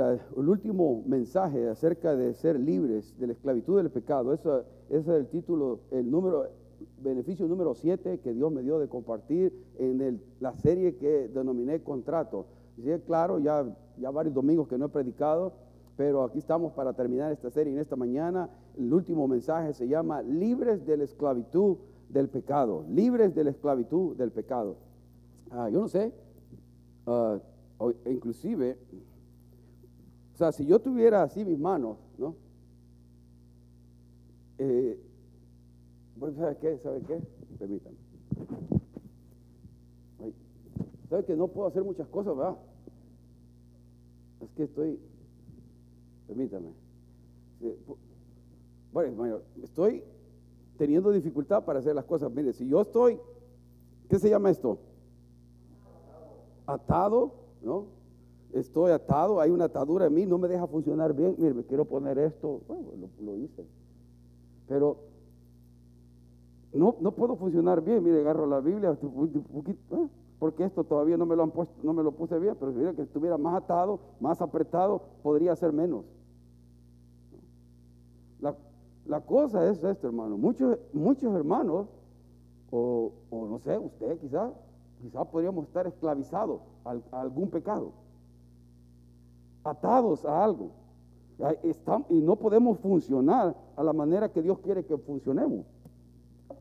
el último mensaje acerca de ser libres de la esclavitud del pecado. Eso, ese es el título, el número, beneficio número 7 que Dios me dio de compartir en la serie que denominé contrato. Sí, claro, ya, ya varios domingos que no he predicado, pero aquí estamos para terminar esta serie en esta mañana. El último mensaje se llama Libres de la esclavitud del pecado. Libres de la esclavitud del pecado. Ah, yo no sé, uh, inclusive, o sea, si yo tuviera así mis manos, ¿no? Eh, ¿Sabe qué? ¿Sabe qué? Permítanme. ¿Sabe que no puedo hacer muchas cosas, verdad? Es que estoy, permítame. Bueno, estoy teniendo dificultad para hacer las cosas. Mire, si yo estoy, ¿qué se llama esto? Atado, ¿no? Estoy atado, hay una atadura en mí, no me deja funcionar bien. Mire, me quiero poner esto, bueno, lo, hice. Pero no, no puedo funcionar bien. Mire, agarro la Biblia, ¿eh? porque esto todavía no me lo han puesto, no me lo puse bien, pero si que estuviera más atado, más apretado, podría ser menos. La, cosa es esto, hermano. Muchos, muchos hermanos, o, no sé, usted quizás, quizás podríamos estar esclavizados a, algún pecado, atados a algo. y no podemos funcionar a la manera que Dios quiere que funcionemos.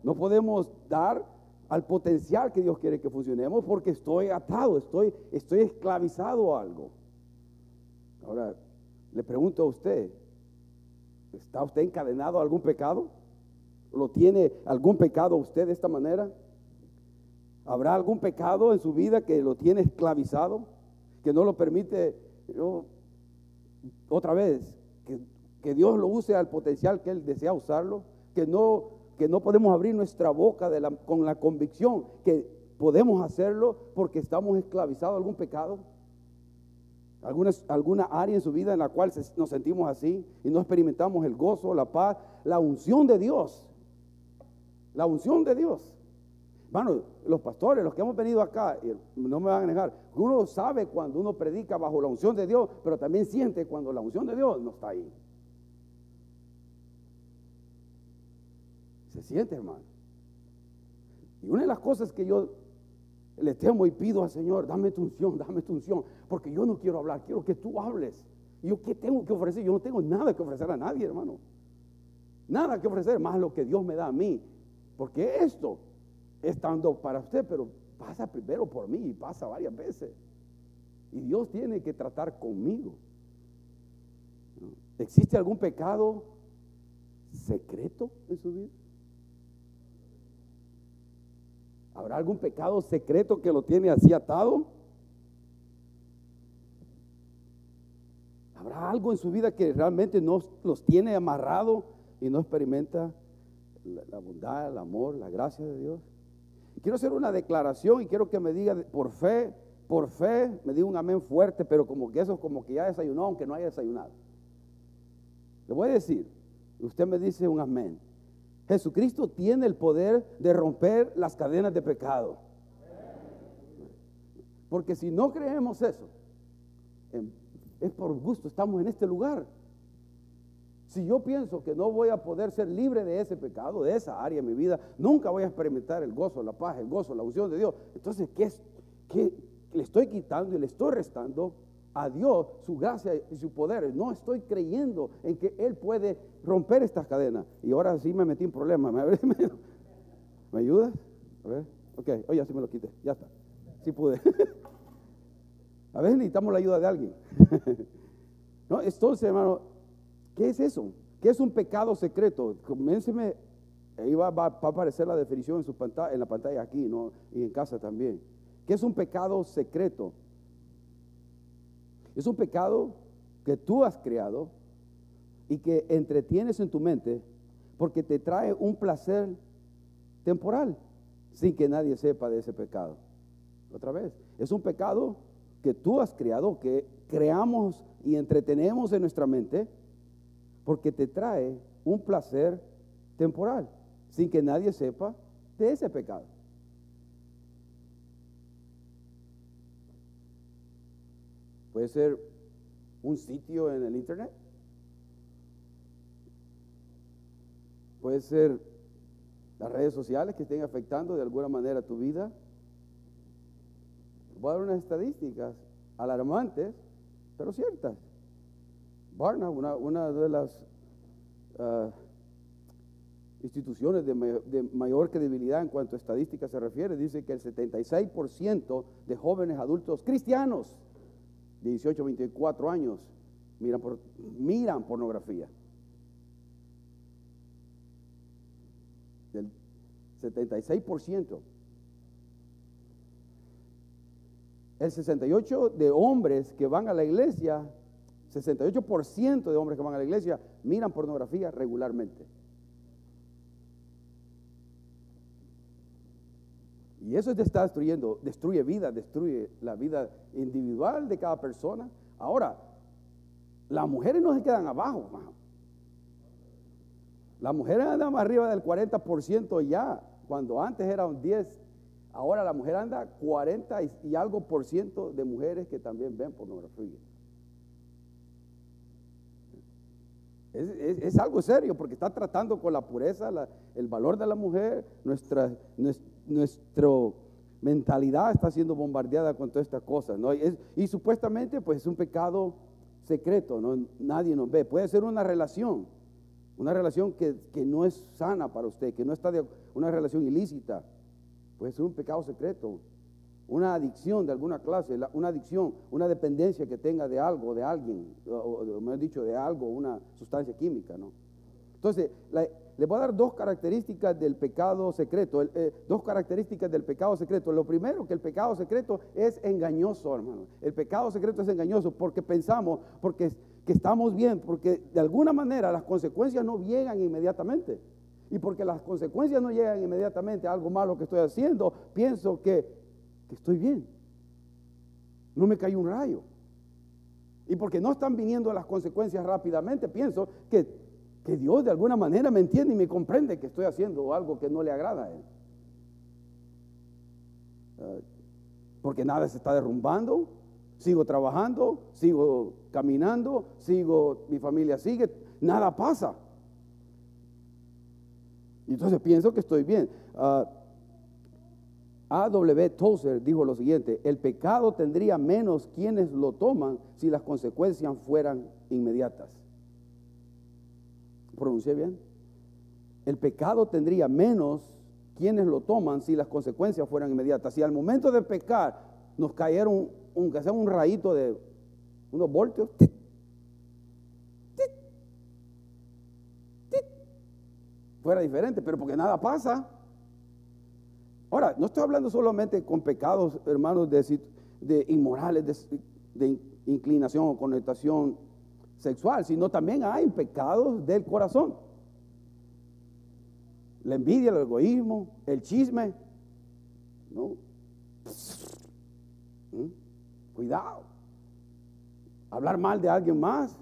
No podemos dar al potencial que Dios quiere que funcionemos porque estoy atado, estoy, estoy esclavizado a algo. Ahora, le pregunto a usted, ¿está usted encadenado a algún pecado? ¿Lo tiene algún pecado usted de esta manera? ¿Habrá algún pecado en su vida que lo tiene esclavizado? Que no lo permite, otra vez, que, que Dios lo use al potencial que Él desea usarlo, que no que no podemos abrir nuestra boca con la convicción que podemos hacerlo porque estamos esclavizados a algún pecado. Alguna, alguna área en su vida en la cual nos sentimos así y no experimentamos el gozo, la paz, la unción de Dios. La unción de Dios. Bueno, los pastores, los que hemos venido acá, no me van a negar, uno sabe cuando uno predica bajo la unción de Dios, pero también siente cuando la unción de Dios no está ahí. Se siente, hermano. Y una de las cosas que yo le temo y pido al Señor, dame tu unción, dame tu unción, porque yo no quiero hablar, quiero que tú hables. ¿Y yo qué tengo que ofrecer? Yo no tengo nada que ofrecer a nadie, hermano. Nada que ofrecer, más lo que Dios me da a mí. Porque esto, estando para usted, pero pasa primero por mí y pasa varias veces. Y Dios tiene que tratar conmigo. ¿Existe algún pecado secreto en su vida? ¿Habrá algún pecado secreto que lo tiene así atado? ¿Habrá algo en su vida que realmente no los tiene amarrado y no experimenta la, bondad, el amor, la gracia de Dios? Quiero hacer una declaración y quiero que me diga por fe, por fe, me diga un amén fuerte, pero como que eso como que ya desayunó, aunque no haya desayunado. Le voy a decir, usted me dice un amén. Jesucristo tiene el poder de romper las cadenas de pecado. Porque si no creemos eso, em, es por gusto, estamos en este lugar. Si yo pienso que no voy a poder ser libre de ese pecado, de esa área de mi vida, nunca voy a experimentar el gozo, la paz, el gozo, la unción de Dios. Entonces, ¿qué, es, qué le estoy quitando y le estoy restando a Dios su gracia y su poder. No estoy creyendo en que Él puede romper estas cadenas. Y ahora sí me metí en problemas. ¿Me, ¿Me ayudas? A ver. Ok, oye, así me lo quité. Ya está. Sí pude. a veces necesitamos la ayuda de alguien. no, entonces, hermano, ¿qué es eso? ¿Qué es un pecado secreto? Coménceme. Ahí va, va, a aparecer la definición en, su pantalla, en la pantalla aquí, ¿no? Y en casa también. ¿Qué es un pecado secreto? Es un pecado que tú has creado y que entretienes en tu mente porque te trae un placer temporal sin que nadie sepa de ese pecado. Otra vez, es un pecado que tú has creado, que creamos y entretenemos en nuestra mente porque te trae un placer temporal sin que nadie sepa de ese pecado. Puede ser un sitio en el internet. Puede ser las redes sociales que estén afectando de alguna manera tu vida. Voy a dar unas estadísticas alarmantes, pero ciertas. Barna, una, de las ah, instituciones de mayor, credibilidad en cuanto a estadísticas se refiere, dice que el 76% de jóvenes adultos cristianos de 18 a 24 años miran pornografía. Del 76%. El 68% de hombres que van a la iglesia, 68% de hombres que van a la iglesia miran pornografía regularmente. Y eso te está destruyendo, destruye vida, destruye la vida individual de cada persona. Ahora, las mujeres no se quedan abajo. Las mujeres andan más arriba del 40% ya, cuando antes era un 10, ahora la mujer anda 40 y, algo por ciento de mujeres que también ven pornografía. Es, algo serio porque está tratando con la pureza, el valor de la mujer, nuestra, mentalidad está siendo bombardeada con todas estas cosas. Y, supuestamente pues es un pecado secreto, nadie nos ve. Puede ser una relación, una relación que, no es sana para usted, que no está de una relación ilícita. Puede ser un pecado secreto, una adicción de alguna clase, una adicción, una dependencia que tenga de algo, de alguien, o, me han dicho de algo, una sustancia química, ¿no? Entonces, le voy a dar dos características del pecado secreto, eh, dos características del pecado secreto. Lo primero, que el pecado secreto es engañoso, hermano. El pecado secreto es engañoso porque pensamos, porque que estamos bien, porque de alguna manera las consecuencias no llegan inmediatamente. Y porque las consecuencias no llegan inmediatamente a algo malo que estoy haciendo, pienso que que estoy bien. No me cayó un rayo. Y porque no están viniendo las consecuencias rápidamente, pienso que, que Dios de alguna manera me entiende y me comprende que estoy haciendo algo que no le agrada a Él. Ah, porque nada se está derrumbando, sigo trabajando, sigo caminando, sigo, mi familia sigue, nada pasa. Y entonces pienso que estoy bien. Uh, A.W. Tozer dijo lo siguiente, el pecado tendría menos quienes lo toman si las consecuencias fueran inmediatas. ¿Pronuncié bien? El pecado tendría menos quienes lo toman si las consecuencias fueran inmediatas. Si al momento de pecar nos cayeron, aunque sea un rayito de unos voltios, fuera diferente, pero porque nada pasa. Ahora, no estoy hablando solamente con pecados, hermanos, de, inmorales, de, inclinación o connotación sexual, sino también hay pecados del corazón. La envidia, el egoísmo, el chisme. ¿no? ¿Mm? Cuidado. Hablar mal de alguien más.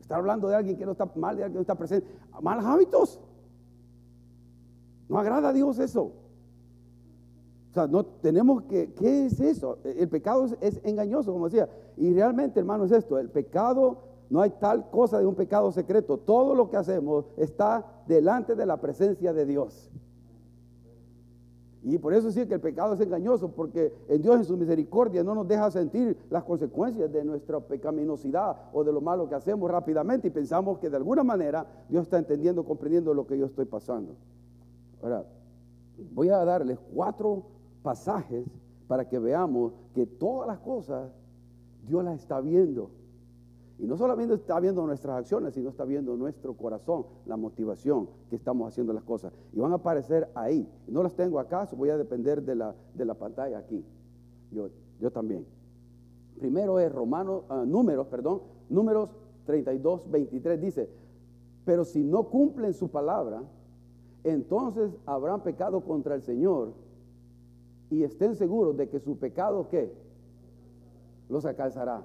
Estar hablando de alguien que no está mal, de alguien que no está presente. Malos hábitos. No agrada a Dios eso. O sea, no tenemos que, ¿qué es eso? El pecado es, engañoso, como decía. Y realmente, hermano, es esto, el pecado, no hay tal cosa de un pecado secreto. Todo lo que hacemos está delante de la presencia de Dios. Y por eso sí que el pecado es engañoso, porque en Dios en su misericordia no nos deja sentir las consecuencias de nuestra pecaminosidad o de lo malo que hacemos rápidamente y pensamos que de alguna manera Dios está entendiendo, comprendiendo lo que yo estoy pasando. Ahora, voy a darles cuatro pasajes para que veamos que todas las cosas Dios las está viendo. Y no solamente está viendo nuestras acciones, sino está viendo nuestro corazón, la motivación que estamos haciendo las cosas. Y van a aparecer ahí. No las tengo acá, voy a depender de la, de la pantalla aquí. Yo, yo también. Primero es Romanos, ah, números, perdón, números 32, 23 dice, pero si no cumplen su palabra, entonces habrán pecado contra el Señor y estén seguros de que su pecado, ¿qué? Los alcanzará.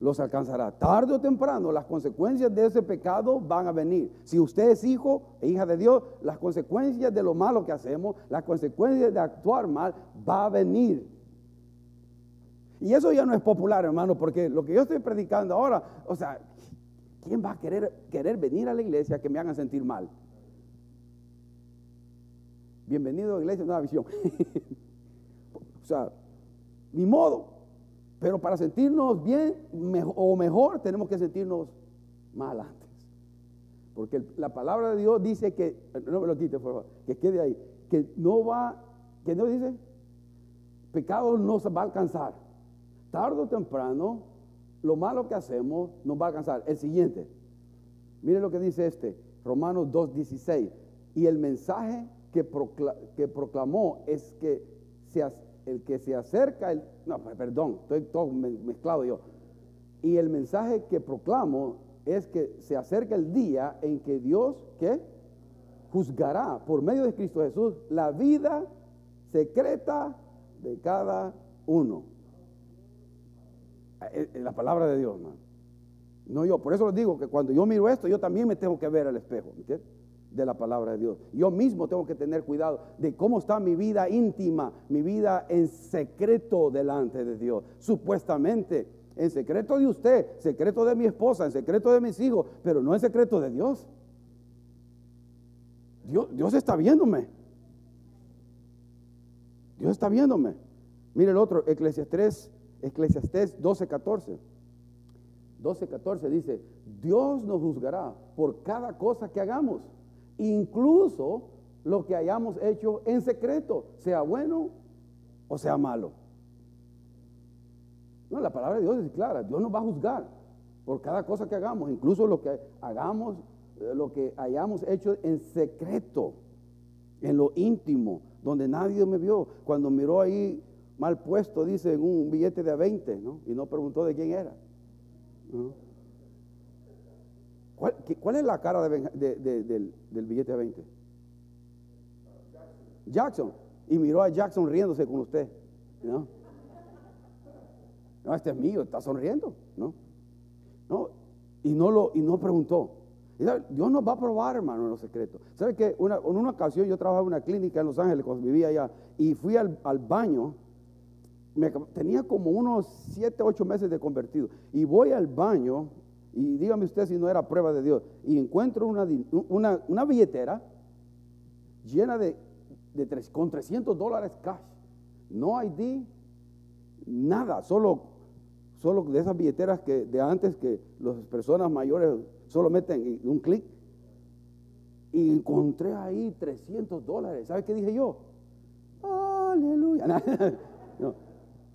Los alcanzará. Tarde o temprano las consecuencias de ese pecado van a venir. Si usted es hijo e hija de Dios, las consecuencias de lo malo que hacemos, las consecuencias de actuar mal, va a venir. Y eso ya no es popular, hermano, porque lo que yo estoy predicando ahora, o sea, ¿quién va a querer, querer venir a la iglesia que me hagan sentir mal? Bienvenido a la iglesia Nueva Visión. o sea, ni modo. Pero para sentirnos bien o mejor, tenemos que sentirnos mal antes. Porque la palabra de Dios dice que, no me lo quite, por favor, que quede ahí, que no va, que no dice, pecado no se va a alcanzar. Tardo o temprano, lo malo que hacemos nos va a alcanzar. El siguiente, mire lo que dice este, Romanos 2.16. Y el mensaje que, proclamó es que el que se acerca, el, no, perdón, estoy todo mezclado yo. Y el mensaje que proclamo es que se acerca el día en que Dios, ¿qué? Juzgará por medio de Cristo Jesús la vida secreta de cada uno. Eh, eh, la palabra de Dios, No yo, por eso les digo que cuando yo miro esto, yo también me tengo que ver al espejo, De la palabra de Dios. Yo mismo tengo que tener cuidado de cómo está mi vida íntima, mi vida en secreto delante de Dios. Supuestamente en secreto de usted, secreto de mi esposa, en secreto de mis hijos, pero no en secreto de Dios. Dios, Dios está viéndome. Dios está viéndome. Mire el otro, Eclesiastes, Eclesiastes 12, 14. 12, 14 dice, Dios nos juzgará por cada cosa que hagamos, incluso lo que hayamos hecho en secreto, sea bueno o sea malo. No, la palabra de Dios es clara. Dios nos va a juzgar por cada cosa que hagamos, incluso lo que hagamos, eh, lo que hayamos hecho en secreto, en lo íntimo, donde nadie me vio. Cuando miró ahí mal puesto, dice, en un billete de 20, ¿no? Y no preguntó de quién era. ¿Cuál, es la cara del, del, billete de 20? Jackson. Y miró a Jackson riéndose con usted. ¿no? Este es mío, está sonriendo, ¿no? No, y no lo, y no preguntó. Dios nos va a probar, hermano, en los secretos. ¿Sabe que una, en una ocasión yo trabajaba en una clínica en Los Ángeles cuando vivía allá y fui al, baño, tenía como unos 7, 8 meses de convertido, y voy al baño, y dígame usted si no era prueba de Dios, y encuentro una, una, billetera llena de, de tres, con 300 dólares cash, no ID, nada, solo solo de esas billeteras que de antes que las personas mayores solo meten un clic. Y encontré ahí 300 dólares. ¿Sabe qué dije yo? Aleluya.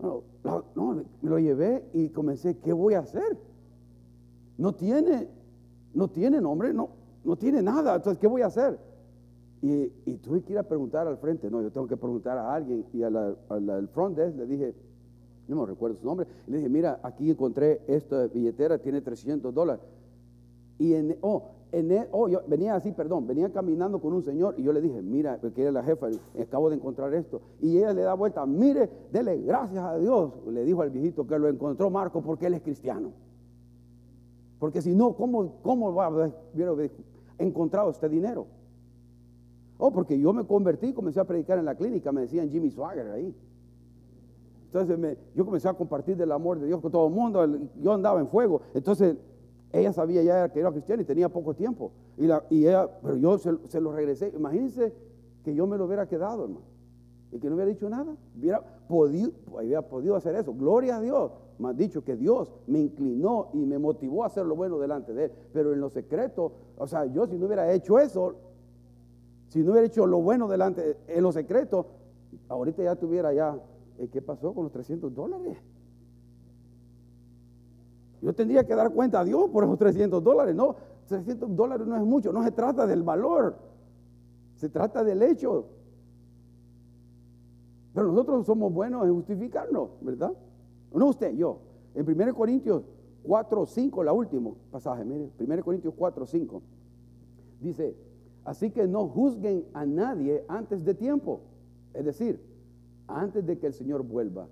No, no, me lo llevé y comencé, ¿qué voy a hacer? No tiene, no tiene nombre, no, no tiene nada. Entonces, ¿qué voy a hacer? Y, y tuve que ir a preguntar al frente. No, yo tengo que preguntar a alguien. Y al front desk le dije, no me recuerdo su nombre, le dije, mira, aquí encontré esta billetera, tiene 300 dólares. Y en, oh, en, e, oh, yo venía así, perdón, venía caminando con un señor y yo le dije, mira, porque era la jefa, acabo de encontrar esto. Y ella le da vuelta, mire, dele gracias a Dios. Le dijo al viejito que lo encontró Marco porque él es cristiano. Porque si no, ¿cómo, cómo va encontrado este dinero? Oh, porque yo me convertí, comencé a predicar en la clínica, me decían Jimmy Swagger ahí. Entonces yo comencé a compartir del amor de Dios con todo el mundo. Yo andaba en fuego. Entonces ella sabía ya que era cristiana y tenía poco tiempo. Y, la, y ella, pero yo se, lo regresé. Imagínense que yo me lo hubiera quedado, hermano. Y que no hubiera dicho nada. Hubiera podido, hubiera podido hacer eso. Gloria a Dios. Ha dicho que Dios me inclinó y me motivó a hacer lo bueno delante de Él. Pero en lo secreto, o sea, yo si no hubiera hecho eso, si no hubiera hecho lo bueno delante, en lo secreto, ahorita ya tuviera ya ¿qué pasó con los 300 dólares? Yo tendría que dar cuenta a Dios por esos 300 dólares. No, 300 dólares no es mucho, no se trata del valor, se trata del hecho. Pero nosotros somos buenos en justificarnos, ¿verdad? No usted, yo. En 1 Corintios 4, 5, la último pasaje, mire, 1 Corintios 4, 5, dice, así que no juzguen a nadie antes de tiempo. Es decir, antes de que el Señor vuelva,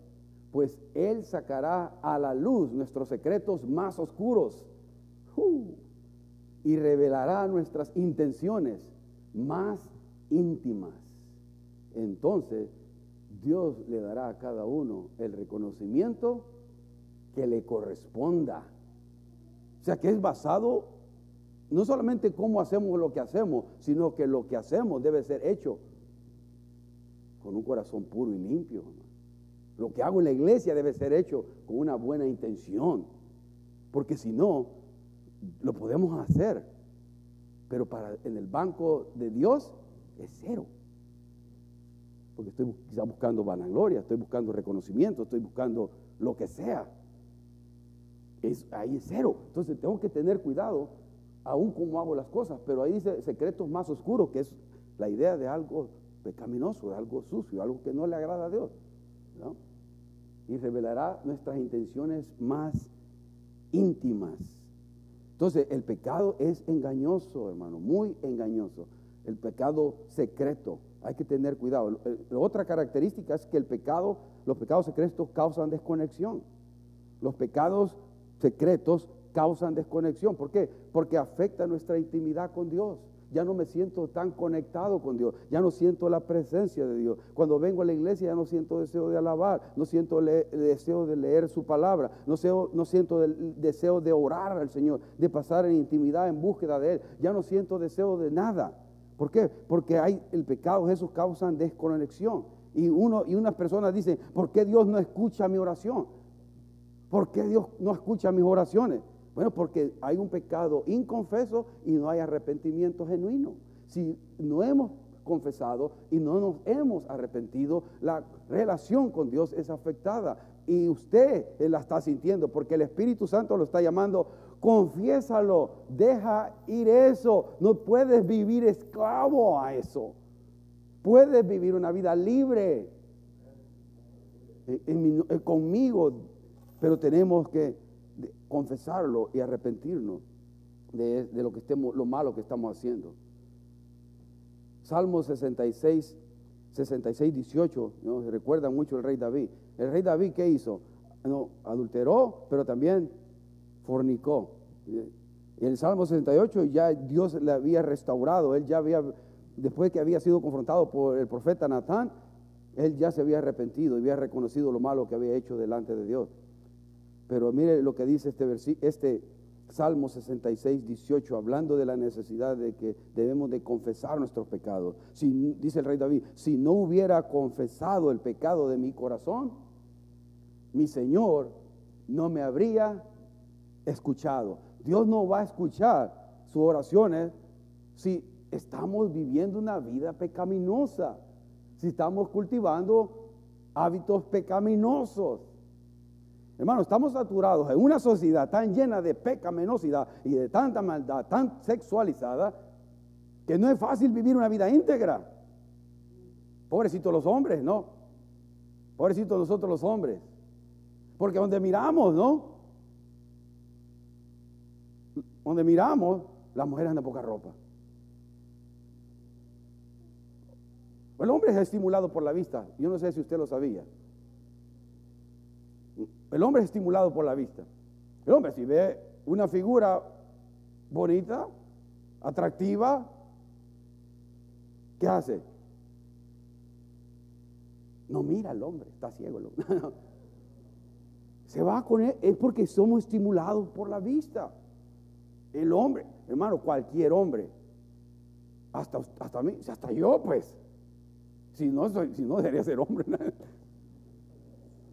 pues Él sacará a la luz nuestros secretos más oscuros y revelará nuestras intenciones más íntimas. Entonces Dios le dará a cada uno el reconocimiento que le corresponda. O sea, que es basado no solamente cómo hacemos lo que hacemos, sino que lo que hacemos debe ser hecho con un corazón puro y limpio. Lo que hago en la iglesia debe ser hecho con una buena intención, porque si no, lo podemos hacer, pero para en el banco de Dios es cero. Porque estoy quizá buscando vanagloria, estoy buscando reconocimiento, estoy buscando lo que sea. Es, ahí es cero. Entonces tengo que tener cuidado aún como hago las cosas, pero ahí dice secretos más oscuros, que es la idea de algo pecaminoso, de algo sucio, algo que no le agrada a Dios. Y revelará nuestras intenciones más íntimas. Entonces, el pecado es engañoso, hermano, muy engañoso. El pecado secreto, hay que tener cuidado. La otra característica es que el pecado, los pecados secretos causan desconexión. Los pecados secretos causan desconexión. ¿Por qué? Porque afecta nuestra intimidad con Dios. Ya no me siento tan conectado con Dios, ya no siento la presencia de Dios. Cuando vengo a la iglesia ya no siento deseo de alabar, no siento deseo de leer su palabra, no, no siento el deseo de orar al Señor, de pasar en intimidad en búsqueda de Él. Ya no siento deseo de nada. ¿Por qué? Porque hay el pecado, eso causan desconexión. Y, uno, y unas personas dicen, ¿por qué Dios no escucha mi oración? ¿Por qué Dios no escucha mis oraciones? Bueno, porque hay un pecado inconfeso y no hay arrepentimiento genuino. Si no hemos confesado y no nos hemos arrepentido, la relación con Dios es afectada. Y usted la está sintiendo porque el Espíritu Santo lo está llamando, confiésalo, deja ir eso. No puedes vivir esclavo a eso. Puedes vivir una vida libre conmigo, pero tenemos que confesarlo y arrepentirnos de, lo que estemos, lo malo que estamos haciendo. Salmo 66, 66, 18, ¿no? se recuerda mucho el rey David. El rey David, ¿qué hizo? No, adulteró, pero también fornicó. En el Salmo 68 ya Dios le había restaurado, él ya había, después que había sido confrontado por el profeta Natán, él ya se había arrepentido y había reconocido lo malo que había hecho delante de Dios. Pero mire lo que dice este, este Salmo 66, 18, hablando de la necesidad de que debemos de confesar nuestros pecados. Dice el rey David, si no hubiera confesado el pecado de mi corazón, mi Señor no me habría escuchado. Dios no va a escuchar sus oraciones si estamos viviendo una vida pecaminosa, si estamos cultivando hábitos pecaminosos. Hermano, estamos saturados en una sociedad tan llena de pecaminosidad y de tanta maldad, tan sexualizada, que no es fácil vivir una vida íntegra. Pobrecitos los hombres, ¿no? Pobrecitos nosotros los hombres. Porque donde miramos, ¿no? Donde miramos, las mujeres andan poca ropa. El hombre es estimulado por la vista. Yo no sé si usted lo sabía. El hombre es estimulado por la vista. El hombre si ve una figura bonita, atractiva, ¿qué hace? No mira al hombre, está ciego el hombre. Se va con él, es porque somos estimulados por la vista. El hombre, hermano, cualquier hombre, hasta, hasta mí, hasta yo pues, si no, soy, si no debería ser hombre.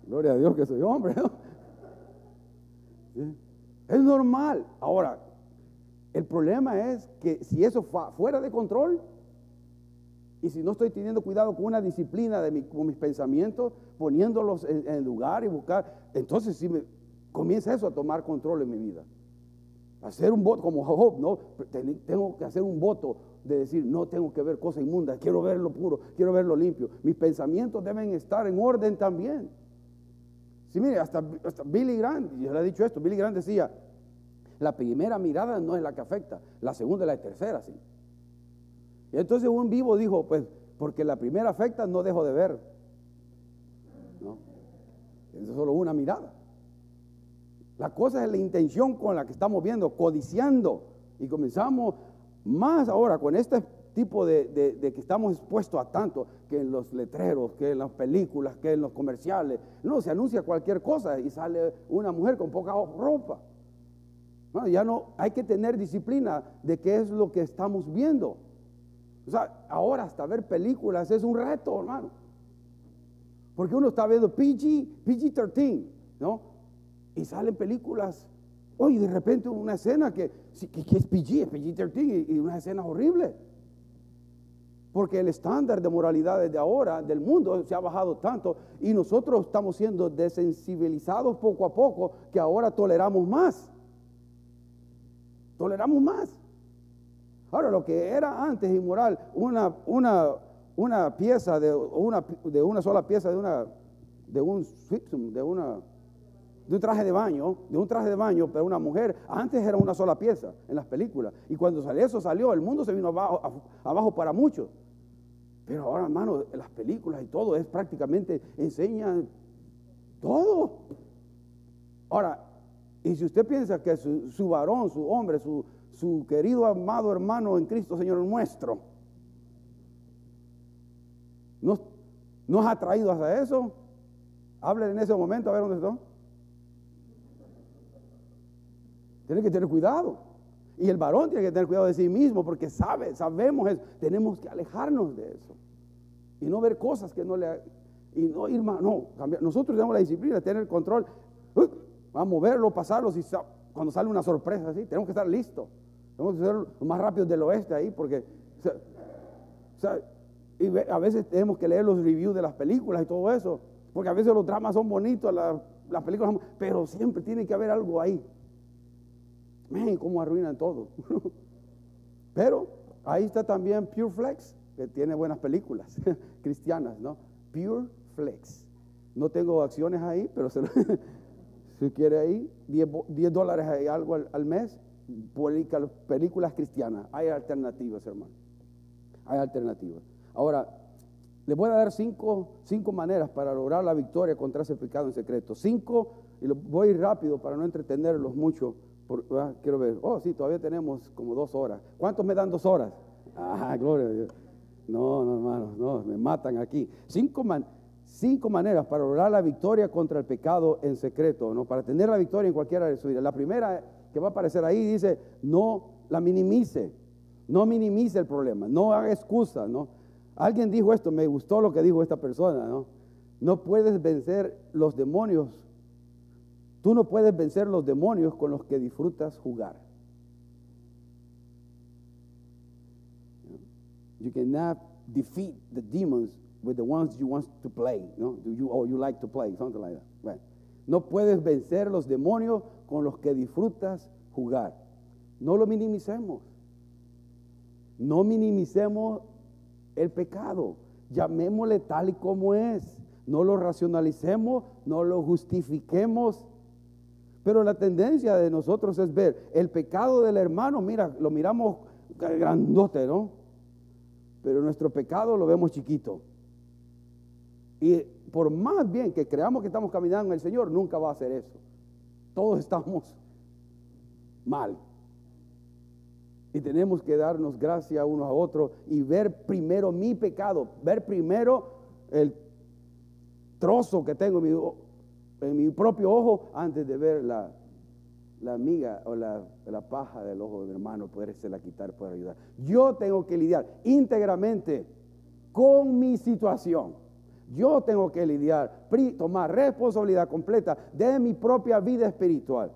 Gloria a Dios que soy hombre. Es normal. Ahora, el problema es que si eso fuera de control y si no estoy teniendo cuidado con una disciplina de con mis pensamientos, poniéndolos en, lugar y buscar, entonces si me, comienza eso a tomar control en mi vida. Hacer un voto como Job, ¿no? Tengo que hacer un voto de decir, no tengo que ver cosas inmundas, quiero verlo puro, quiero verlo limpio. Mis pensamientos deben estar en orden también. Sí, mire, hasta, Billy Graham, yo le he dicho esto, Billy Graham decía, la primera mirada no es la que afecta, la segunda y la tercera, sí. Y entonces un vivo dijo, pues, porque la primera afecta, no dejo de ver. No, es solo una mirada. La cosa es la intención con la que estamos viendo, codiciando. Y comenzamos más ahora con este tipo de, que estamos expuestos a tanto, que en los letreros, que en las películas, que en los comerciales. No, se anuncia cualquier cosa y sale una mujer con poca ropa. Bueno, ya no, hay que tener disciplina de qué es lo que estamos viendo. O sea, ahora hasta ver películas es un reto, hermano. Porque uno está viendo PG, PG-13, ¿no? Y salen películas Oye, de repente una escena que, que, es PG, es PG-13 y, una escena horrible. Porque el estándar de moralidad de ahora del mundo se ha bajado tanto y nosotros estamos siendo desensibilizados poco a poco que ahora toleramos más. Toleramos más. Ahora, lo que era antes inmoral, una, una, una pieza de una, de una sola pieza de una, de un, de una de un traje de baño, de un traje de baño, pero una mujer, antes era una sola pieza en las películas. Y cuando salió eso salió, el mundo se vino abajo, para muchos. Pero ahora, hermano, las películas y todo es prácticamente, enseñan todo. Ahora, y si usted piensa que su, varón, su hombre, su, querido amado hermano en Cristo Señor nuestro, nos, nos ha traído hasta eso, hable en ese momento a ver dónde está. Tiene que tener cuidado. Y el varón tiene que tener cuidado de sí mismo porque sabe, sabemos eso. Tenemos que alejarnos de eso. Y no ver cosas que no le... Y no ir más, no, Nosotros tenemos la disciplina, tener el control. vamos a moverlo, pasarlo. Si cuando sale una sorpresa así, tenemos que estar listos. Tenemos que ser más rápido del oeste ahí porque... y a veces tenemos que leer los reviews de las películas y todo eso. Porque a veces los dramas son bonitos, las películas pero siempre tiene que haber algo ahí Miren cómo arruinan todo. Pero ahí está también Pure Flex, que tiene buenas películas cristianas, ¿no? Pure Flex. No tengo acciones ahí, pero si quiere ahí, 10, dólares ahí, algo al, mes, películas cristianas. Hay alternativas, hermano. Hay alternativas. Ahora, les voy a dar cinco, cinco maneras para lograr la victoria contra ese pecado en secreto. Cinco, y lo voy rápido para no entretenerlos mucho Ah, quiero ver. Oh, sí, todavía tenemos como dos horas. ¿Cuántos me dan dos horas? Ah, gloria. No, no, hermano, no, me matan aquí. Cinco, cinco maneras para lograr la victoria contra el pecado en secreto, ¿no? Para tener la victoria en cualquiera de su vida. La primera que va a aparecer ahí dice, no la minimice. No minimice el problema, no haga excusa, ¿no? Alguien dijo esto, me gustó lo que dijo esta persona, ¿no? No puedes vencer los demonios Tú no puedes vencer los demonios con los que disfrutas jugar. You cannot defeat the demons with the ones you want to play, no? Do you or you like to play, something like that. No puedes vencer los demonios con los que disfrutas jugar. No lo minimicemos. No minimicemos el pecado. Llamémosle tal y como es. No lo racionalicemos, no lo justifiquemos pero la tendencia de nosotros es ver el pecado del hermano, mira, lo miramos grandote, ¿no? Pero nuestro pecado lo vemos chiquito. Y por más bien que creamos que estamos caminando en el Señor, nunca va a hacer eso. Todos estamos mal. Y tenemos que darnos gracia unos a otros y ver primero mi pecado, ver primero el trozo que tengo en mi en mi propio ojo antes de ver la, la miga o la, la, paja del ojo de mi hermano, la quitar, poder ayudar. Yo tengo que lidiar íntegramente con mi situación. Yo tengo que lidiar, tomar responsabilidad completa de mi propia vida espiritual.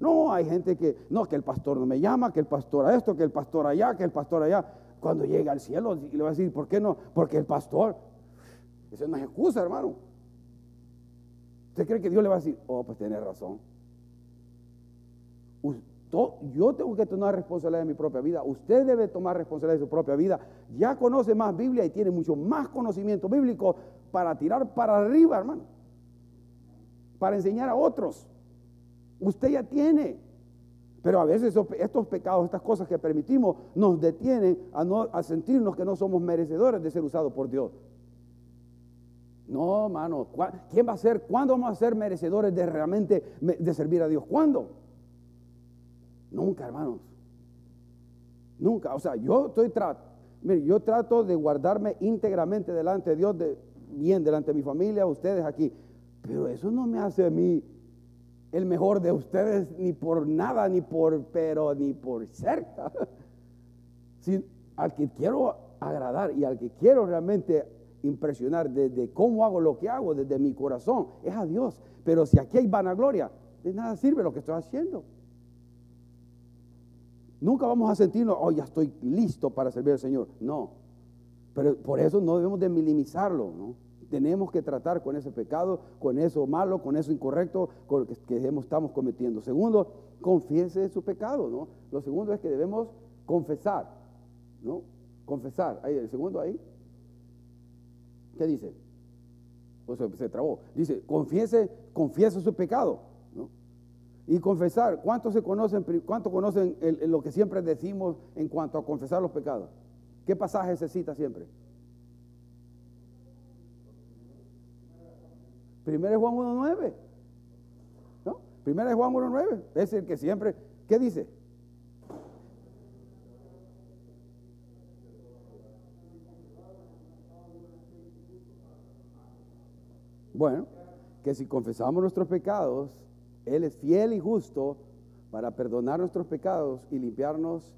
No, hay gente que, no, que el pastor no me llama, que el pastor a esto, que el pastor allá, que el pastor allá. Cuando llega al cielo, le va a decir, ¿por qué no? Porque el pastor, eso no es excusa, hermano. ¿Usted cree que Dios le va a decir, oh, pues tiene razón? Yo tengo que tomar responsabilidad de mi propia vida. Usted debe tomar responsabilidad de su propia vida. Ya conoce más Biblia y tiene mucho más conocimiento bíblico para tirar para arriba, hermano. Para enseñar a otros. Usted ya tiene. Pero a veces estos pecados, estas cosas que permitimos, nos detienen a, a sentirnos que no somos merecedores de ser usados por Dios. No, hermano. ¿Quién va a ser? ¿Cuándo vamos a ser merecedores de realmente de servir a Dios? ¿Cuándo? Nunca, hermanos. Nunca. O sea, yo estoy Mire, yo trato de guardarme íntegramente delante de Dios, bien delante de mi familia, ustedes aquí. Pero eso no me hace a mí el mejor de ustedes ni por nada, ni por, pero ni por cerca. Si, al que quiero agradar y al que quiero realmente impresionar desde cómo hago lo que hago, desde mi corazón, es a Dios. Pero si aquí hay vanagloria, de nada sirve lo que estoy haciendo. Nunca vamos a sentirnos, oh, ya estoy listo para servir al Señor. No. Pero por eso no debemos de minimizarlo, ¿no? Tenemos que tratar con ese pecado, con eso malo, con eso incorrecto, con lo que, estamos cometiendo. Segundo, confiese su pecado, ¿no? Lo segundo es que debemos confesar, ¿no? Confesar. Ahí, el segundo ahí. ¿Qué dice? Pues se trabó. Dice, confiese, confiese su pecado. Y confesar, ¿cuántos se conocen, cuánto conocen lo que siempre decimos en cuanto a confesar los pecados? ¿Qué pasaje se cita siempre? Primero es Juan 1.9. ¿No? Primero es Juan 1.9. Es el que siempre, ¿qué dice? Bueno, que si confesamos nuestros pecados, Él es fiel y justo para perdonar nuestros pecados y limpiarnos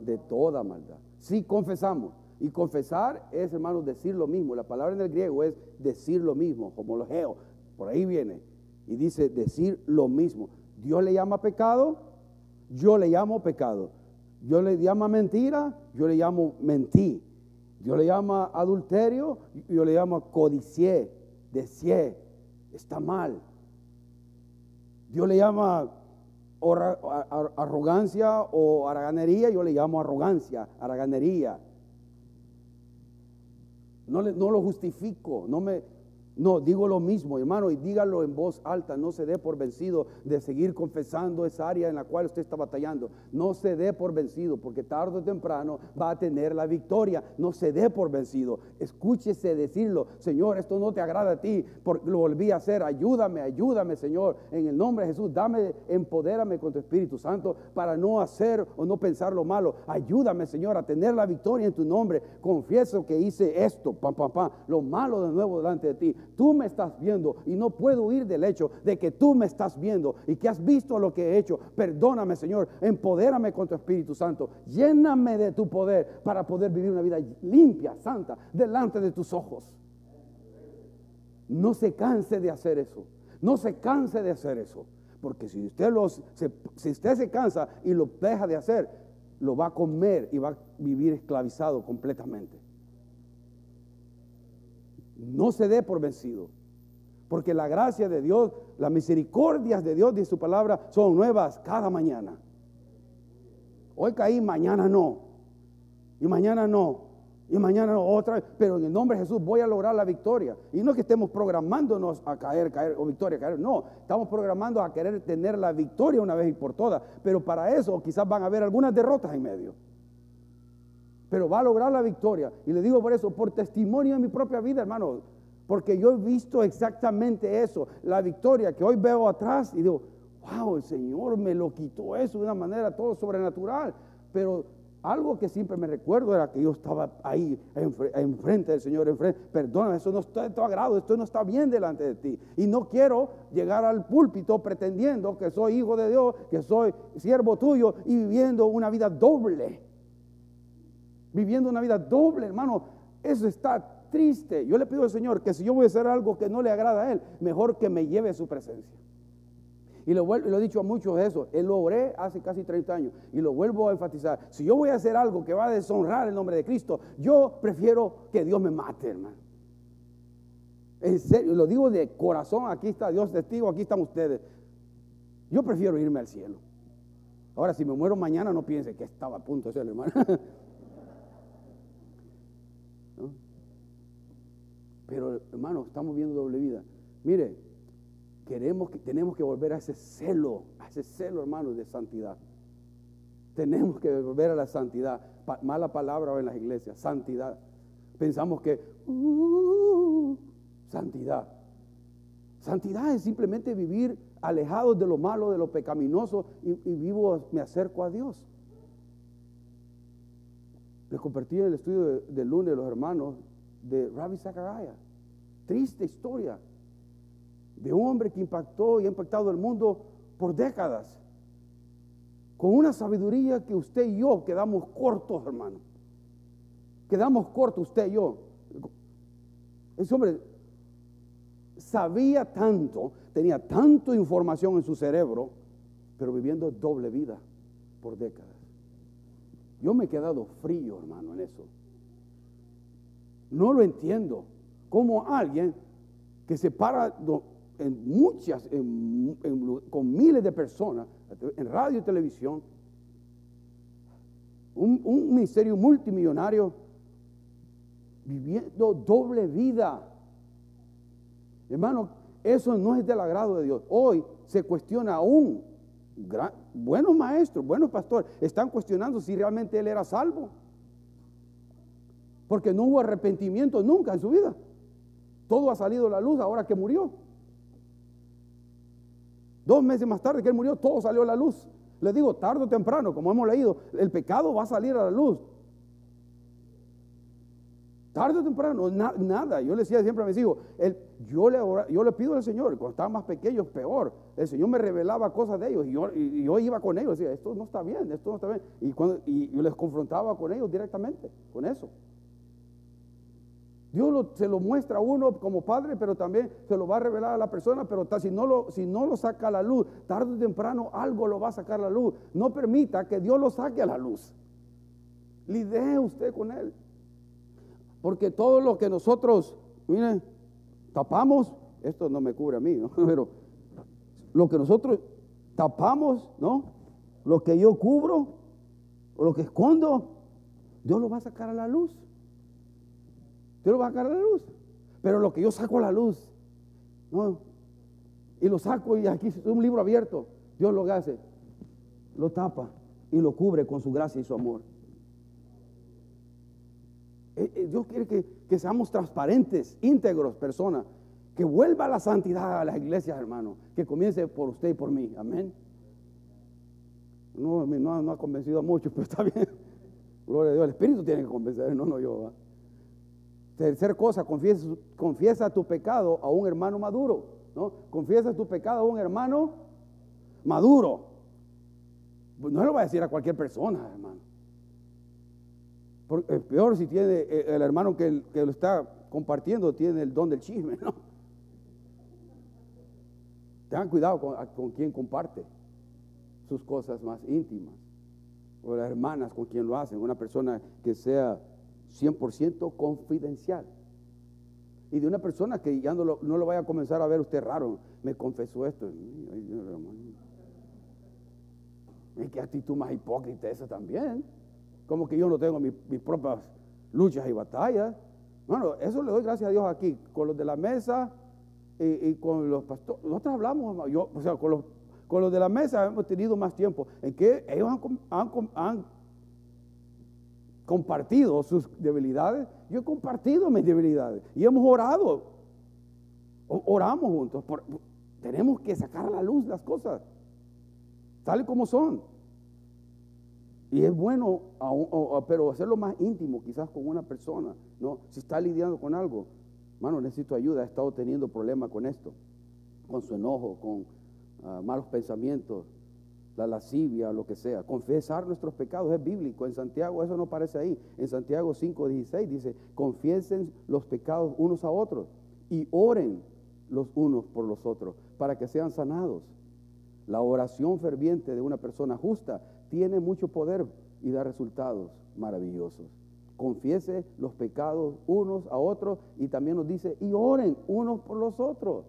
de toda maldad. Si confesamos, y confesar es, hermano, decir lo mismo. La palabra en el griego es decir lo mismo, como lo geo. Por ahí viene. Y dice decir lo mismo. Dios le llama pecado, yo le llamo pecado. Dios le llama mentira, yo le llamo mentí. Dios le llama adulterio, yo le llamo codicié, deseé. Está mal. Dios le llama arrogancia o araganería, yo le llamo arrogancia, araganería. No, no lo justifico, no me, no, digo lo mismo, hermano, y dígalo en voz alta. No se dé por vencido de seguir confesando esa área en la cual usted está batallando. No se dé por vencido, porque tarde o temprano va a tener la victoria. No se dé por vencido. Escúchese decirlo, Señor, esto no te agrada a ti, porque lo volví a hacer. Ayúdame, ayúdame, Señor. En el nombre de Jesús, dame, empodérame con tu Espíritu Santo para no hacer o no pensar lo malo. Ayúdame, Señor, a tener la victoria en tu nombre. Confieso que hice esto, pam, pam, pam, lo malo de nuevo delante de ti Tú me estás viendo y no puedo huir del hecho de que tú me estás viendo y que has visto lo que he hecho. Perdóname, Señor. Empodérame con tu Espíritu Santo. Lléname de tu poder para poder vivir una vida limpia, santa, delante de tus ojos. No se canse de hacer eso. No se canse de hacer eso. Porque si usted, los, si usted se cansa y lo deja de hacer, lo va a comer y va a vivir esclavizado completamente. No se dé por vencido. Porque la gracia de Dios, las misericordias de Dios y su palabra son nuevas cada mañana. Hoy caí, mañana no. Y mañana no. Y mañana no, otra vez. Pero en el nombre de Jesús voy a lograr la victoria. Y no que estemos programándonos a caer, caer o victoria, caer. No, estamos programando a querer tener la victoria una vez y por todas. Pero para eso quizás van a haber algunas derrotas en medio pero va a lograr la victoria. Y le digo por eso, por testimonio de mi propia vida, hermano, porque yo he visto exactamente eso, la victoria que hoy veo atrás y digo, wow, el Señor me lo quitó eso de una manera todo sobrenatural. Pero algo que siempre me recuerdo era que yo estaba ahí enfrente del Señor, enfrente, perdóname, eso no está de tu agrado, esto no está bien delante de ti. Y no quiero llegar al púlpito pretendiendo que soy hijo de Dios, que soy siervo tuyo y viviendo una vida doble viviendo una vida doble, hermano. Eso está triste. Yo le pido al Señor que si yo voy a hacer algo que no le agrada a Él, mejor que me lleve a su presencia. Y lo, he dicho a muchos de eso. Él lo oré hace casi 30 años. Y lo vuelvo a enfatizar. Si yo voy a hacer algo que va a deshonrar el nombre de Cristo, yo prefiero que Dios me mate, hermano. En serio, lo digo de corazón. Aquí está Dios testigo, aquí están ustedes. Yo prefiero irme al cielo. Ahora, si me muero mañana, no piense que estaba a punto de ser, hermano. Pero hermano, estamos viendo doble vida. Mire, queremos que, tenemos que volver a ese celo, a ese celo, hermano, de santidad. Tenemos que volver a la santidad. mala palabra en las iglesias, santidad. Pensamos que, uh, santidad. Santidad es simplemente vivir alejados de lo malo, de lo pecaminoso y, y vivo, me acerco a Dios. Les compartí en el estudio del lunes de los hermanos de Rabbi Zachariah. Triste historia de un hombre que impactó y ha impactado el mundo por décadas. Con una sabiduría que usted y yo quedamos cortos, hermano. Quedamos cortos usted y yo. Ese hombre sabía tanto, tenía tanta información en su cerebro, pero viviendo doble vida por décadas. Yo me he quedado frío, hermano, en eso. No lo entiendo. Como alguien que se para en muchas, con miles de personas, en radio y televisión, un, un ministerio multimillonario, viviendo doble vida. Hermano, eso no es del agrado de Dios. Hoy se cuestiona aún, buenos maestros, buenos pastores, están cuestionando si realmente él era salvo. Porque no hubo arrepentimiento nunca en su vida. Todo ha salido a la luz ahora que murió. Dos meses más tarde que él murió, todo salió a la luz. Le digo, tarde o temprano, como hemos leído, el pecado va a salir a la luz. Tarde o temprano, nada. Yo le decía siempre a mis hijos, yo, le, pido al Señor, cuando estaban más pequeños, peor. El Señor me revelaba cosas de ellos y yo, iba con ellos, decía, esto no está bien, esto no está bien. Y, yo les confrontaba con ellos directamente, con eso. Dios se lo muestra a uno como padre, pero también se lo va a revelar a la persona, pero si no, lo, si no lo saca a la luz, tarde o temprano algo lo va a sacar a la luz. No permita que Dios lo saque a la luz. Lidee usted con él. Porque todo lo que nosotros, miren, tapamos, esto no me cubre a mí, pero lo que nosotros tapamos, ¿no? Lo que yo cubro, o lo que escondo, Dios lo va a sacar a la luz. Dios lo va a sacar a la luz. Pero lo que yo saco a la luz, ¿no? Y lo saco y aquí es un libro abierto. Dios lo hace, lo tapa y lo cubre con su gracia y su amor. Eh, eh, Dios quiere que, seamos transparentes, íntegros, personas. Que vuelva la santidad a las iglesias, hermano. Que comience por usted y por mí. Amén. No, no, ha convencido a muchos, pero está bien. Gloria a Dios. El Espíritu tiene que convencer, no, no yo. Tercer cosa, confiesa, confiesa tu pecado a un hermano maduro. ¿no? Confiesa tu pecado a un hermano maduro. Pues no lo va a decir a cualquier persona, hermano. Porque es peor si tiene eh, el hermano que, lo está compartiendo, tiene el don del chisme, ¿no? Tengan cuidado con, con quien comparte sus cosas más íntimas. O las hermanas con quien lo hacen. Una persona que sea 100% confidencial. Y de una persona que ya no lo, no lo, vaya a comenzar a ver usted raro, me confesó esto. Ay, qué actitud más hipócrita esa también. Como que yo no tengo mis, propias luchas y batallas. Bueno, eso le doy gracias a Dios aquí, con los de la mesa y, con los pastores. Nosotros hablamos, yo, o sea, con los, con los de la mesa hemos tenido más tiempo en que ellos han, han compartido sus debilidades, yo he compartido mis debilidades y hemos orado, oramos juntos. tenemos que sacar a la luz las cosas, tal como son. Y es bueno, pero hacerlo más íntimo, quizás con una persona, ¿no? Si está lidiando con algo, hermano, necesito ayuda, he estado teniendo problemas con esto, con su enojo, con ah, malos pensamientos, la lascivia, lo que sea. Confesar nuestros pecados es bíblico. En Santiago eso no aparece ahí. En Santiago 5:16 dice, confiesen los pecados unos a otros y oren los unos por los otros para que sean sanados. La oración ferviente de una persona justa tiene mucho poder y da resultados maravillosos. Confiese los pecados unos a otros y también nos dice, y oren unos por los otros.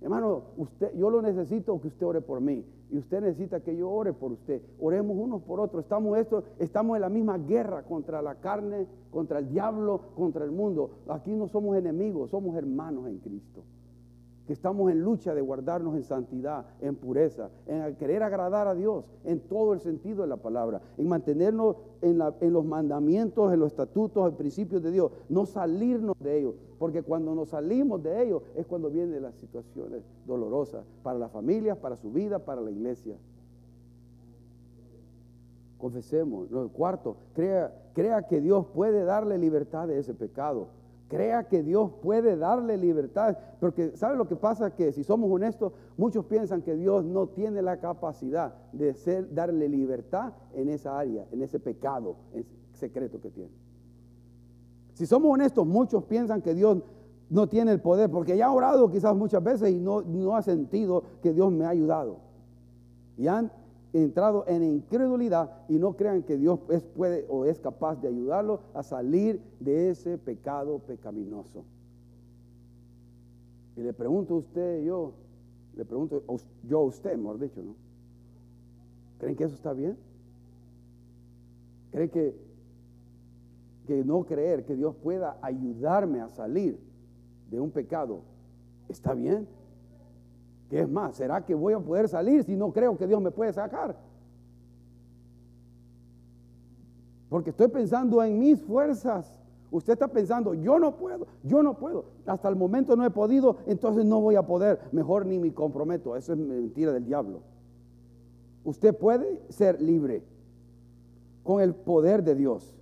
Hermano, usted, yo lo necesito que usted ore por mí y usted necesita que yo ore por usted. Oremos unos por otros. Estamos, esto, estamos en la misma guerra contra la carne, contra el diablo, contra el mundo. Aquí no somos enemigos, somos hermanos en Cristo que estamos en lucha de guardarnos en santidad, en pureza, en querer agradar a Dios, en todo el sentido de la palabra, en mantenernos en, los mandamientos, en los estatutos, en principios de Dios, no salirnos de ellos, porque cuando nos salimos de ellos es cuando vienen las situaciones dolorosas para las familias, para su vida, para la iglesia. Confesemos. Lo cuarto, crea crea que Dios puede darle libertad de ese pecado. Crea que Dios puede darle libertad. Porque ¿sabe lo que pasa? Que si somos honestos, muchos piensan que Dios no tiene la capacidad de ser, darle libertad en esa área, en ese pecado secreto que tiene. Si somos honestos, muchos piensan que Dios no tiene el poder, porque ya ha orado quizás muchas veces y no, no ha sentido que Dios me ha ayudado. Y han entrado en incredulidad y no crean que Dios es, puede o es capaz de ayudarlo a salir de ese pecado pecaminoso. Y le pregunto a usted, yo, le pregunto yo a usted, mejor dicho, ¿no? ¿Creen que eso está bien? ¿Creen que, que no creer que Dios pueda ayudarme a salir de un pecado está bien? ¿Qué es más? ¿Será que voy a poder salir si no creo que Dios me puede sacar? Porque estoy pensando en mis fuerzas. Usted está pensando, yo no puedo, yo no puedo. Hasta el momento no he podido, entonces no voy a poder. Mejor ni me comprometo. Eso es mentira del diablo. Usted puede ser libre con el poder de Dios.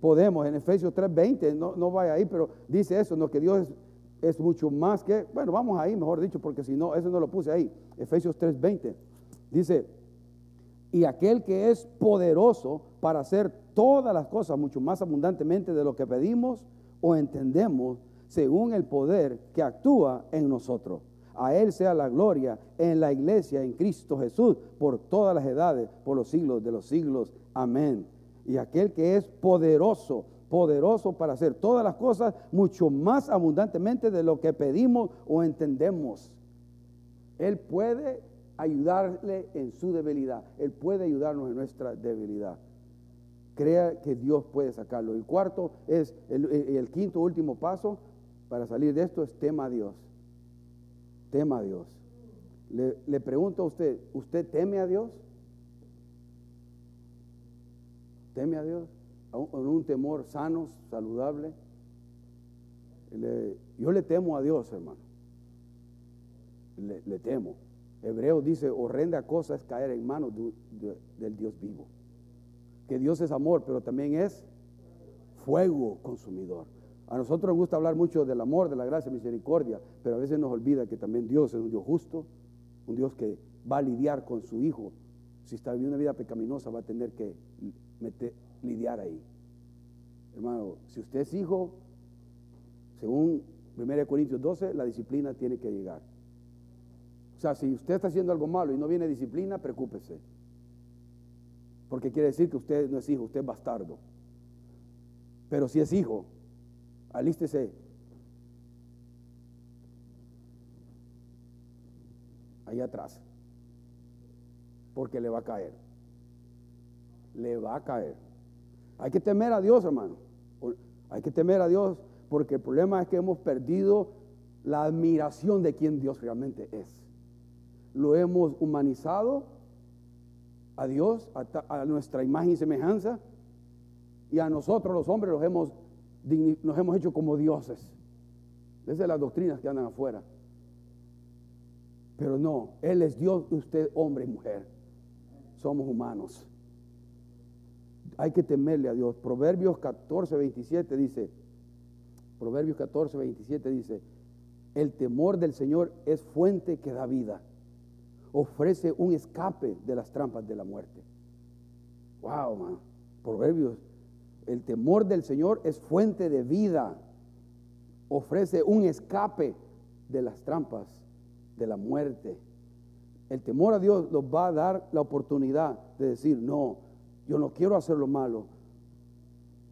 Podemos, en Efesios 3:20, no, no vaya ahí, pero dice eso, no, que Dios es mucho más que, bueno, vamos ahí, mejor dicho, porque si no, eso no lo puse ahí. Efesios 3:20 dice, y aquel que es poderoso para hacer todas las cosas mucho más abundantemente de lo que pedimos o entendemos, según el poder que actúa en nosotros. A Él sea la gloria en la iglesia, en Cristo Jesús, por todas las edades, por los siglos de los siglos. Amén. Y aquel que es poderoso poderoso para hacer todas las cosas mucho más abundantemente de lo que pedimos o entendemos. Él puede ayudarle en su debilidad. Él puede ayudarnos en nuestra debilidad. Crea que Dios puede sacarlo. El cuarto es, el, quinto último paso para salir de esto es tema a Dios. Tema a Dios. Le pregunto a usted, ¿usted teme a Dios? ¿Teme a Dios? Con un temor sano, saludable. yo le temo a Dios, hermano. Le, temo. Hebreo dice, horrenda cosa es caer en manos del Dios vivo. Que Dios es amor, pero también es fuego consumidor. A nosotros nos gusta hablar mucho del amor, de la gracia, misericordia, pero a veces nos olvida que también Dios es un Dios justo, un Dios que va a lidiar con su hijo. Si está viviendo una vida pecaminosa, va a tener que meter, lidiar ahí. Hermano, si usted es hijo, según 1 Corintios 12, la disciplina tiene que llegar. O sea, si usted está haciendo algo malo y no viene disciplina, preocúpese. Porque quiere decir que usted no es hijo, usted es bastardo. Pero si es hijo, alístese. Ahí atrás. Porque le va a caer. Le va a caer. Hay que temer a Dios, hermano. Hay que temer a Dios porque el problema es que hemos perdido la admiración de quien Dios realmente es. Lo hemos humanizado a Dios, a, nuestra imagen y semejanza, y a nosotros los hombres los hemos, nos hemos hecho como dioses. Son las doctrinas que andan afuera. Pero no, Él es Dios, usted hombre y mujer. Somos humanos hay que temerle a Dios. Proverbios 14, 27 dice, Proverbios 14, 27 dice, el temor del Señor es fuente que da vida, ofrece un escape de las trampas de la muerte. Wow, man. Proverbios, el temor del Señor es fuente de vida, ofrece un escape de las trampas de la muerte. El temor a Dios nos va a dar la oportunidad de decir, no, yo no quiero hacer lo malo.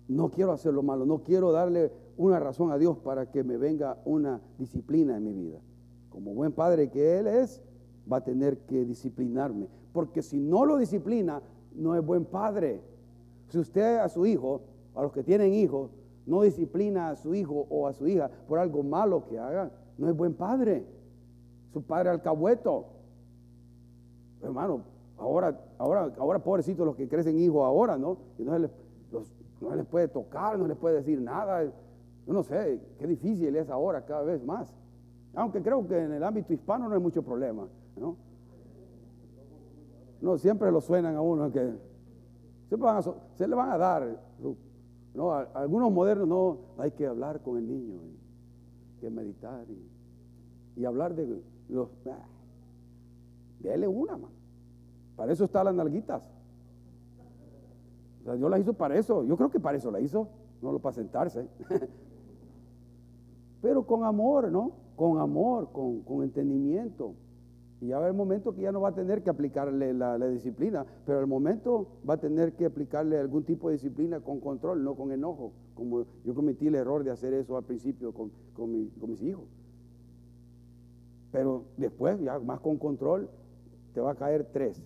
No quiero hacer lo malo. No quiero darle una razón a Dios para que me venga una disciplina en mi vida. Como buen padre que Él es, va a tener que disciplinarme. Porque si no lo disciplina, no es buen padre. Si usted a su hijo, a los que tienen hijos, no disciplina a su hijo o a su hija por algo malo que haga, no es buen padre. Su padre alcahueto. Hermano, Ahora, ahora, ahora pobrecitos los que crecen hijos ahora, ¿no? Y no se, les, no les puede tocar, no les puede decir nada. Yo no sé, qué difícil es ahora cada vez más. Aunque creo que en el ámbito hispano no hay mucho problema, ¿no? No, siempre lo suenan a uno que Se, van a, se le van a dar. No, algunos modernos no, hay que hablar con el niño, hay que meditar y, hablar de los... Ah, dele una, man. Para eso están las nalguitas. Dios las hizo para eso. Yo creo que para eso la hizo, no lo para sentarse. Pero con amor, ¿no? Con amor, con, con entendimiento. Y ya va el momento que ya no va a tener que aplicarle la, disciplina, pero al momento va a tener que aplicarle algún tipo de disciplina con control, no con enojo, como yo cometí el error de hacer eso al principio con, mis hijos. Pero después, ya más con control, te va a caer tres,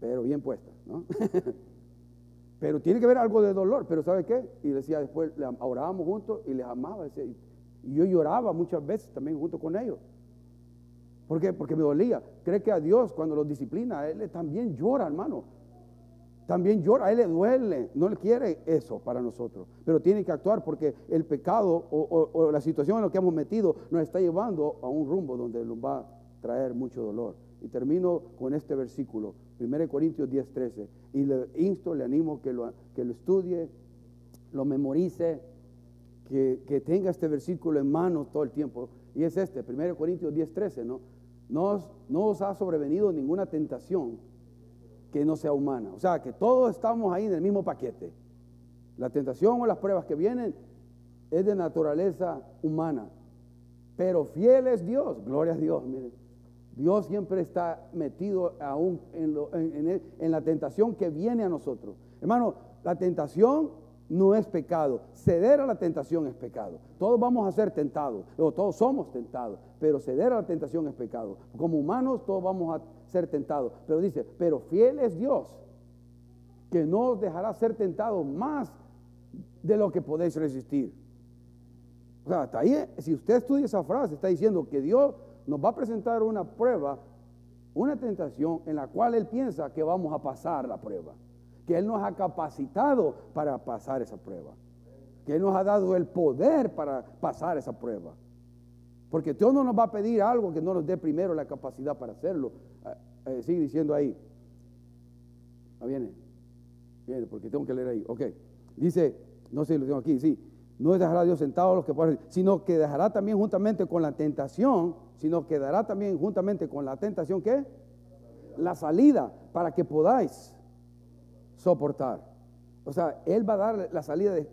pero bien puestas, ¿no? pero tiene que haber algo de dolor, pero ¿sabe qué? Y decía después, orábamos juntos y les amaba, y yo lloraba muchas veces también junto con ellos. ¿Por qué? Porque me dolía. Cree que a Dios cuando los disciplina, a Él también llora, hermano. También llora, a Él le duele. No le quiere eso para nosotros. Pero tiene que actuar porque el pecado o, la situación en la que hemos metido nos está llevando a un rumbo donde nos va a traer mucho dolor. Y termino con este versículo, 1 Corintios 10, 13. Y le insto, le animo que lo, que lo estudie, lo memorice, que, que tenga este versículo en mano todo el tiempo. Y es este, 1 Corintios 10, 13, ¿no? no, os ha sobrevenido ninguna tentación que no sea humana. O sea, que todos estamos ahí en el mismo paquete. La tentación o las pruebas que vienen es de naturaleza humana. Pero fiel es Dios, gloria a Dios, miren. Dios siempre está metido aún en, en la tentación que viene a nosotros. Hermano, la tentación no es pecado. Ceder a la tentación es pecado. Todos vamos a ser tentados, o todos somos tentados, pero ceder a la tentación es pecado. Como humanos todos vamos a ser tentados. Pero dice, pero fiel es Dios, que no os dejará ser tentados más de lo que podéis resistir. O sea, hasta ahí, si usted estudia esa frase, está diciendo que Dios nos va a presentar una prueba, una tentación en la cual Él piensa que vamos a pasar la prueba que Él nos ha capacitado para pasar esa prueba, que Él nos ha dado el poder para pasar esa prueba. Porque Dios no nos va a pedir algo que no nos dé primero la capacidad para hacerlo. Ah, eh, sigue diciendo ahí. Ah, viene. Viene, porque tengo que leer ahí. Ok. Dice, no sé, lo tengo aquí, sí. No dejará Dios sentado a los que pueden, sino que dejará también juntamente con la tentación, sino que dará también juntamente con la tentación, ¿qué? La salida, para que podáis soportar. O sea, Él va a dar la salida, de,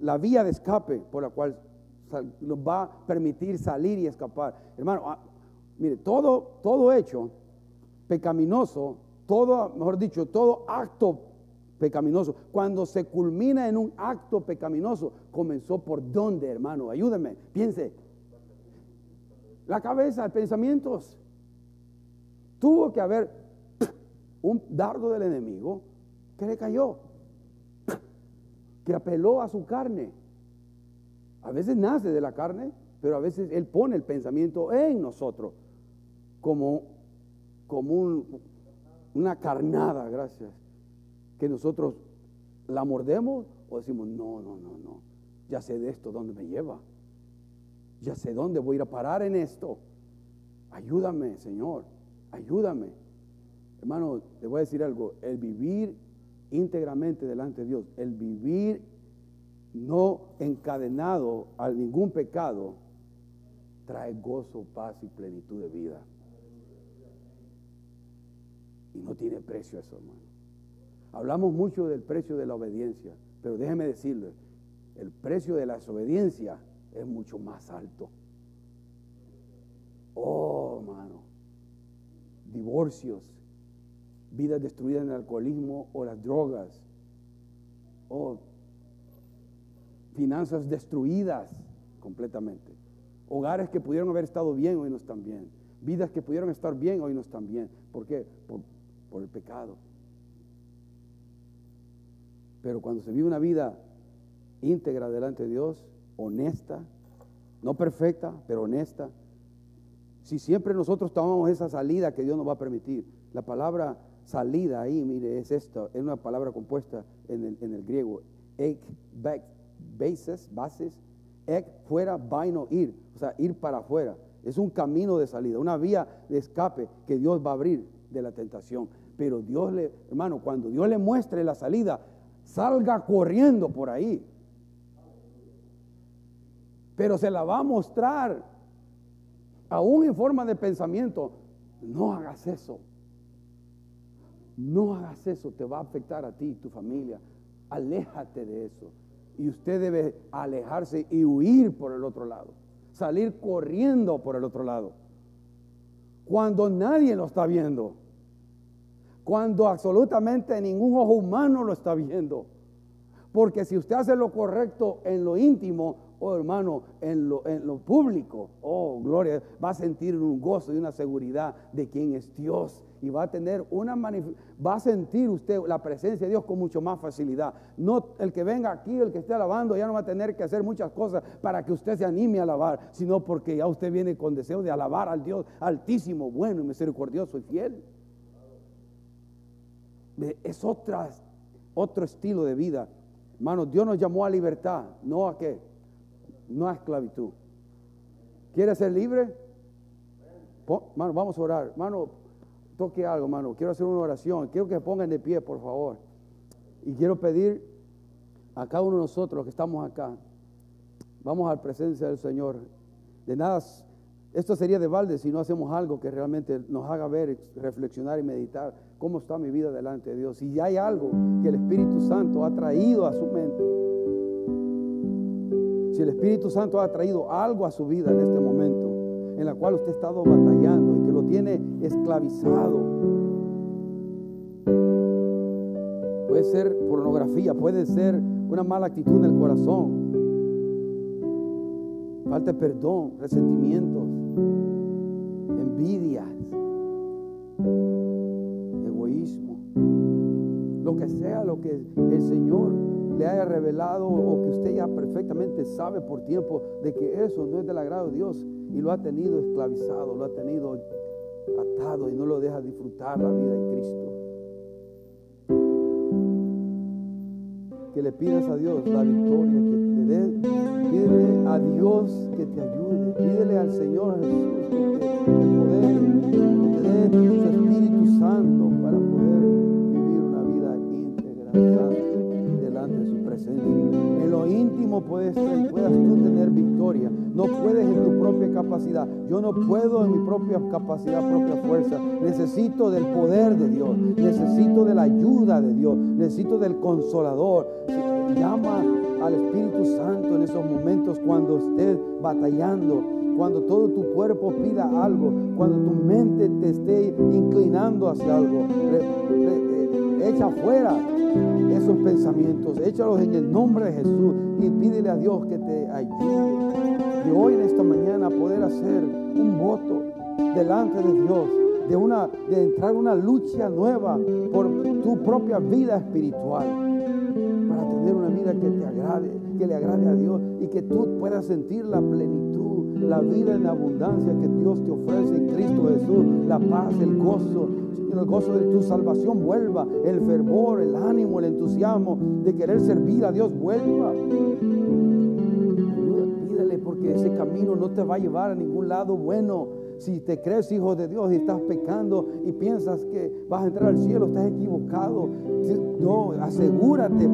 la, vía de escape por la cual nos va a permitir salir y escapar. Hermano, ah, mire, todo, todo hecho pecaminoso, todo, mejor dicho, todo acto pecaminoso, cuando se culmina en un acto pecaminoso, comenzó por dónde, hermano, ayúdeme, piense. La cabeza, pensamientos. Tuvo que haber un dardo del enemigo que le cayó, que apeló a su carne. A veces nace de la carne, pero a veces Él pone el pensamiento en nosotros como, como una carnada, gracias, que nosotros la mordemos o decimos, no, no, no, no, ya sé de esto, dónde me lleva, ya sé dónde voy a ir a parar en esto. Ayúdame, Señor, ayúdame. Hermano, te voy a decir algo, el vivir íntegramente delante de Dios, el vivir no encadenado a ningún pecado, trae gozo, paz y plenitud de vida. Y no tiene precio eso, hermano. Hablamos mucho del precio de la obediencia, pero déjeme decirle, el precio de la desobediencia es mucho más alto. Oh, hermano. Divorcios, vidas destruidas en el alcoholismo o las drogas, o finanzas destruidas completamente, hogares que pudieron haber estado bien hoy no están bien, vidas que pudieron estar bien hoy no están bien. ¿Por qué? Por, por el pecado. Pero cuando se vive una vida íntegra delante de Dios, honesta, no perfecta, pero honesta, si siempre nosotros tomamos esa salida que Dios nos va a permitir, la palabra salida ahí, mire, es esto, es una palabra compuesta en el, en el griego, ek, back, bases, bases, ek, fuera, vaino, ir, o sea, ir para afuera. Es un camino de salida, una vía de escape que Dios va a abrir de la tentación. Pero Dios le, hermano, cuando Dios le muestre la salida, salga corriendo por ahí. Pero se la va a mostrar, aún en forma de pensamiento. No hagas eso. No hagas eso, te va a afectar a ti y tu familia. Aléjate de eso. Y usted debe alejarse y huir por el otro lado. Salir corriendo por el otro lado. Cuando nadie lo está viendo. Cuando absolutamente ningún ojo humano lo está viendo. Porque si usted hace lo correcto en lo íntimo, oh hermano, en lo, en lo público, oh gloria, va a sentir un gozo y una seguridad de quién es Dios y va a tener una va a sentir usted la presencia de Dios con mucho más facilidad. No el que venga aquí, el que esté alabando, ya no va a tener que hacer muchas cosas para que usted se anime a alabar, sino porque ya usted viene con deseo de alabar al Dios altísimo, bueno y misericordioso y fiel. Es otra, otro estilo de vida. Hermano, Dios nos llamó a libertad, no a qué, no a esclavitud. ¿Quiere ser libre? Hermano, vamos a orar. Hermano, toque algo, hermano. Quiero hacer una oración. Quiero que se pongan de pie, por favor. Y quiero pedir a cada uno de nosotros que estamos acá. Vamos a la presencia del Señor. De nada, esto sería de balde si no hacemos algo que realmente nos haga ver, reflexionar y meditar cómo está mi vida delante de Dios. Si hay algo que el Espíritu Santo ha traído a su mente, si el Espíritu Santo ha traído algo a su vida en este momento, en la cual usted ha estado batallando y que lo tiene esclavizado. Puede ser pornografía, puede ser una mala actitud en el corazón, falta de perdón, resentimientos, envidias, egoísmo, lo que sea lo que el Señor le haya revelado o que usted ya perfectamente sabe por tiempo de que eso no es del agrado de Dios y lo ha tenido esclavizado, lo ha tenido atado y no lo deja disfrutar la vida en Cristo. Que le pidas a Dios la victoria, que te dé, pídele a Dios que te ayude, pídele al Señor Jesús que te, te dé su Espíritu Santo para poder vivir una vida íntegra, delante de su presencia. En lo íntimo puedes, puedas tú tener victoria no puedes en tu propia capacidad. Yo no puedo en mi propia capacidad, propia fuerza. Necesito del poder de Dios. Necesito de la ayuda de Dios. Necesito del consolador. Llama al Espíritu Santo en esos momentos cuando estés batallando, cuando todo tu cuerpo pida algo, cuando tu mente te esté inclinando hacia algo. Eh, echa fuera esos pensamientos, échalos en el nombre de Jesús y pídele a Dios que te ayude hoy en esta mañana poder hacer un voto delante de Dios, de, una, de entrar en una lucha nueva por tu propia vida espiritual, para tener una vida que te agrade, que le agrade a Dios y que tú puedas sentir la plenitud, la vida en abundancia que Dios te ofrece en Cristo Jesús, la paz, el gozo, el gozo de tu salvación vuelva, el fervor, el ánimo, el entusiasmo de querer servir a Dios vuelva ese camino no te va a llevar a ningún lado bueno. Si te crees hijo de Dios y estás pecando y piensas que vas a entrar al cielo, estás equivocado. No, asegúrate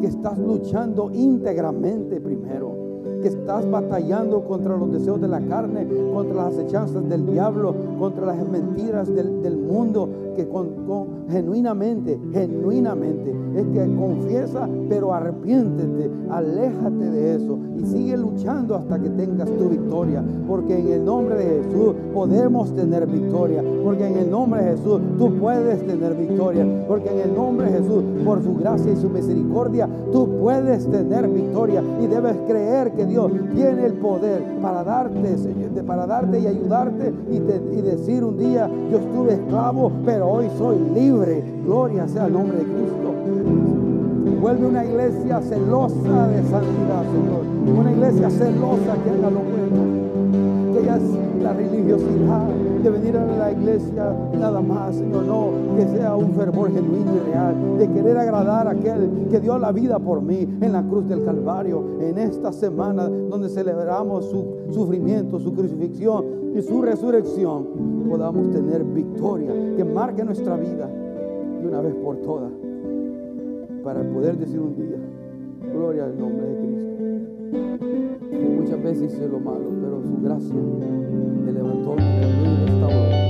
que estás luchando íntegramente primero que estás batallando contra los deseos de la carne, contra las acechanzas del diablo, contra las mentiras del, mundo, que genuinamente, genuinamente, es que confiesa, pero arrepiéntete, aléjate de eso y sigue luchando hasta que tengas tu victoria, porque en el nombre de Jesús podemos tener victoria, porque en el nombre de Jesús tú puedes tener victoria, porque en el nombre de Jesús, por su gracia y su misericordia, tú puedes tener victoria. Y debes creer que Dios tiene el poder para darte, para darte y ayudarte y, y decir un día, yo estuve esclavo, pero hoy soy libre. Gloria sea el nombre de Cristo. Vuelve una iglesia celosa de santidad, Señor. Una iglesia celosa que haga lo bueno. Que ya la religiosidad de venir a la iglesia nada más, Señor, no, que sea un fervor genuino y real, de querer agradar a aquel que dio la vida por mí en la cruz del Calvario, en esta semana donde celebramos su sufrimiento, su crucifixión y su resurrección, podamos tener victoria que marque nuestra vida de una vez por todas para poder decir un día, gloria al nombre de Cristo. muchas veces hice lo malo, pero su gracia me levantó, me cambió y restauró.